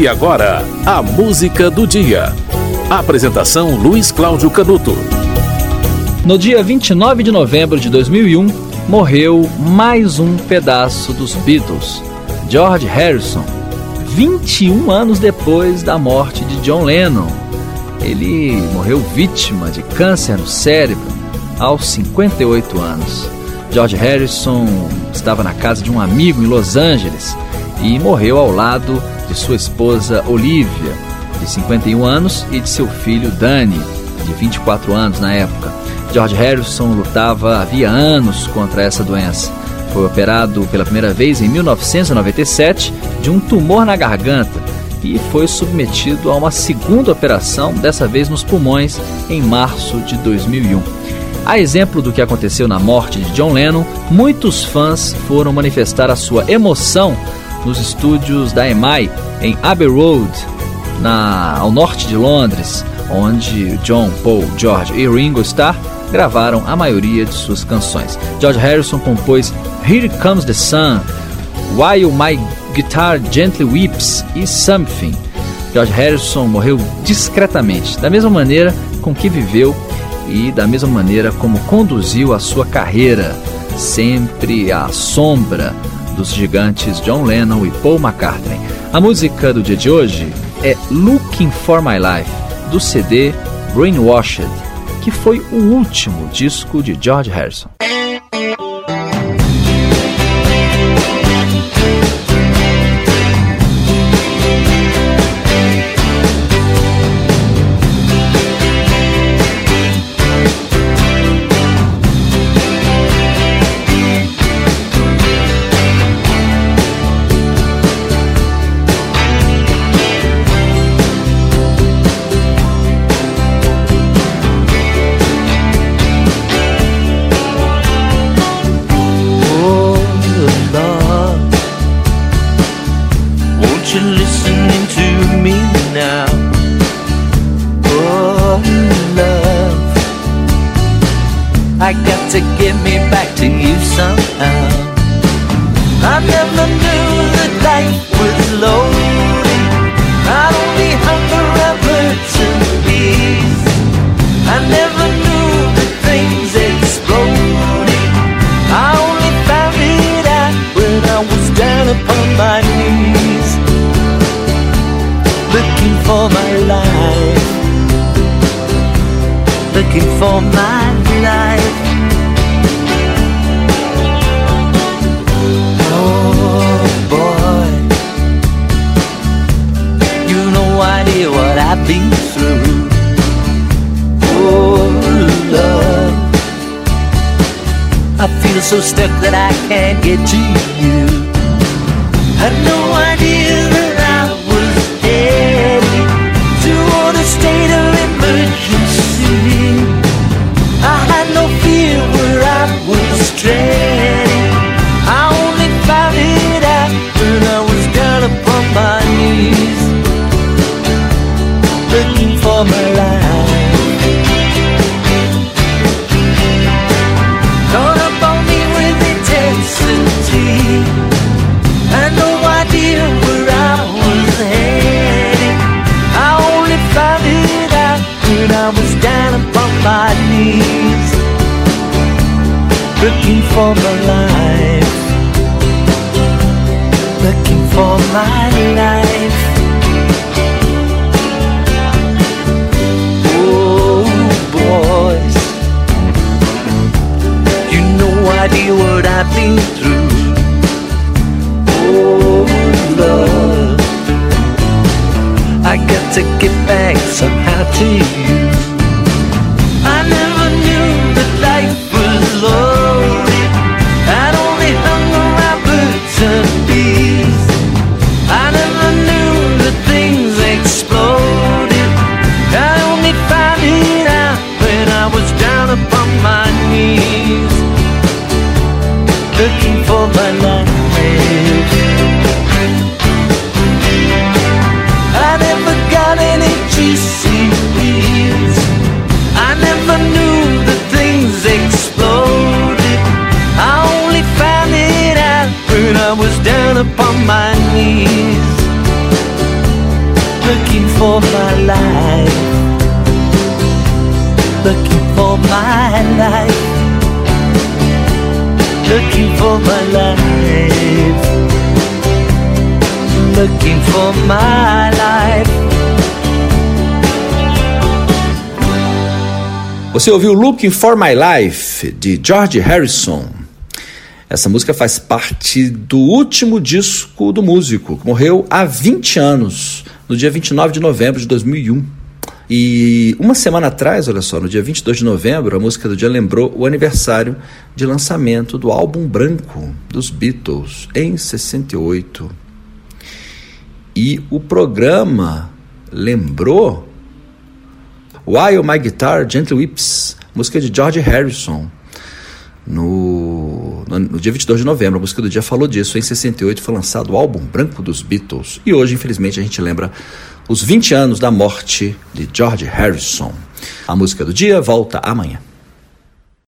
E agora, a música do dia. Apresentação Luiz Cláudio Canuto. No dia 29 de novembro de 2001, morreu mais um pedaço dos Beatles, George Harrison, 21 anos depois da morte de John Lennon. Ele morreu vítima de câncer no cérebro aos 58 anos. George Harrison estava na casa de um amigo em Los Angeles e morreu ao lado de sua esposa Olivia, de 51 anos, e de seu filho Danny, de 24 anos na época. George Harrison lutava havia anos contra essa doença. Foi operado pela primeira vez em 1997 de um tumor na garganta e foi submetido a uma segunda operação, dessa vez nos pulmões, em março de 2001. A exemplo do que aconteceu na morte de John Lennon, muitos fãs foram manifestar a sua emoção nos estúdios da EMI em Abbey Road, na, ao norte de Londres, onde John, Paul, George e Ringo Starr gravaram a maioria de suas canções. George Harrison compôs Here Comes the Sun, While My Guitar Gently Weeps e Something. George Harrison morreu discretamente, da mesma maneira com que viveu e da mesma maneira como conduziu a sua carreira, sempre à sombra dos gigantes John Lennon e Paul McCartney. A música do dia de hoje é Looking for My Life, do CD Brainwashed, que foi o último disco de George Harrison. To get me back to you somehow. I never knew that life was loaded, not only hunger and birds and. I never knew that things exploded. I only found it out when I was down upon my knees looking for my life, looking for my life. I feel so stuck that I can't get to you. Had no idea was down upon my knees, looking for my life, looking for my life. Oh, boys, you no idea what I've been through. Oh, love, I got to get back somehow to you. For my life, looking for my life, looking for my life, looking for my life. Você ouviu Looking for My Life de George Harrison. Essa música faz parte do último disco do músico, que morreu há 20 anos, no dia 29 de novembro de 2001. E uma semana atrás, olha só, no dia 22 de novembro, a música do dia lembrou o aniversário de lançamento do álbum branco dos Beatles, em 68. E o programa lembrou While My Guitar Gently Weeps, música de George Harrison. No, no, dia 22 de novembro, a música do dia falou disso. Em 68 foi lançado o álbum branco dos Beatles. E hoje, infelizmente, a gente lembra os 20 anos da morte de George Harrison. A música do dia volta amanhã.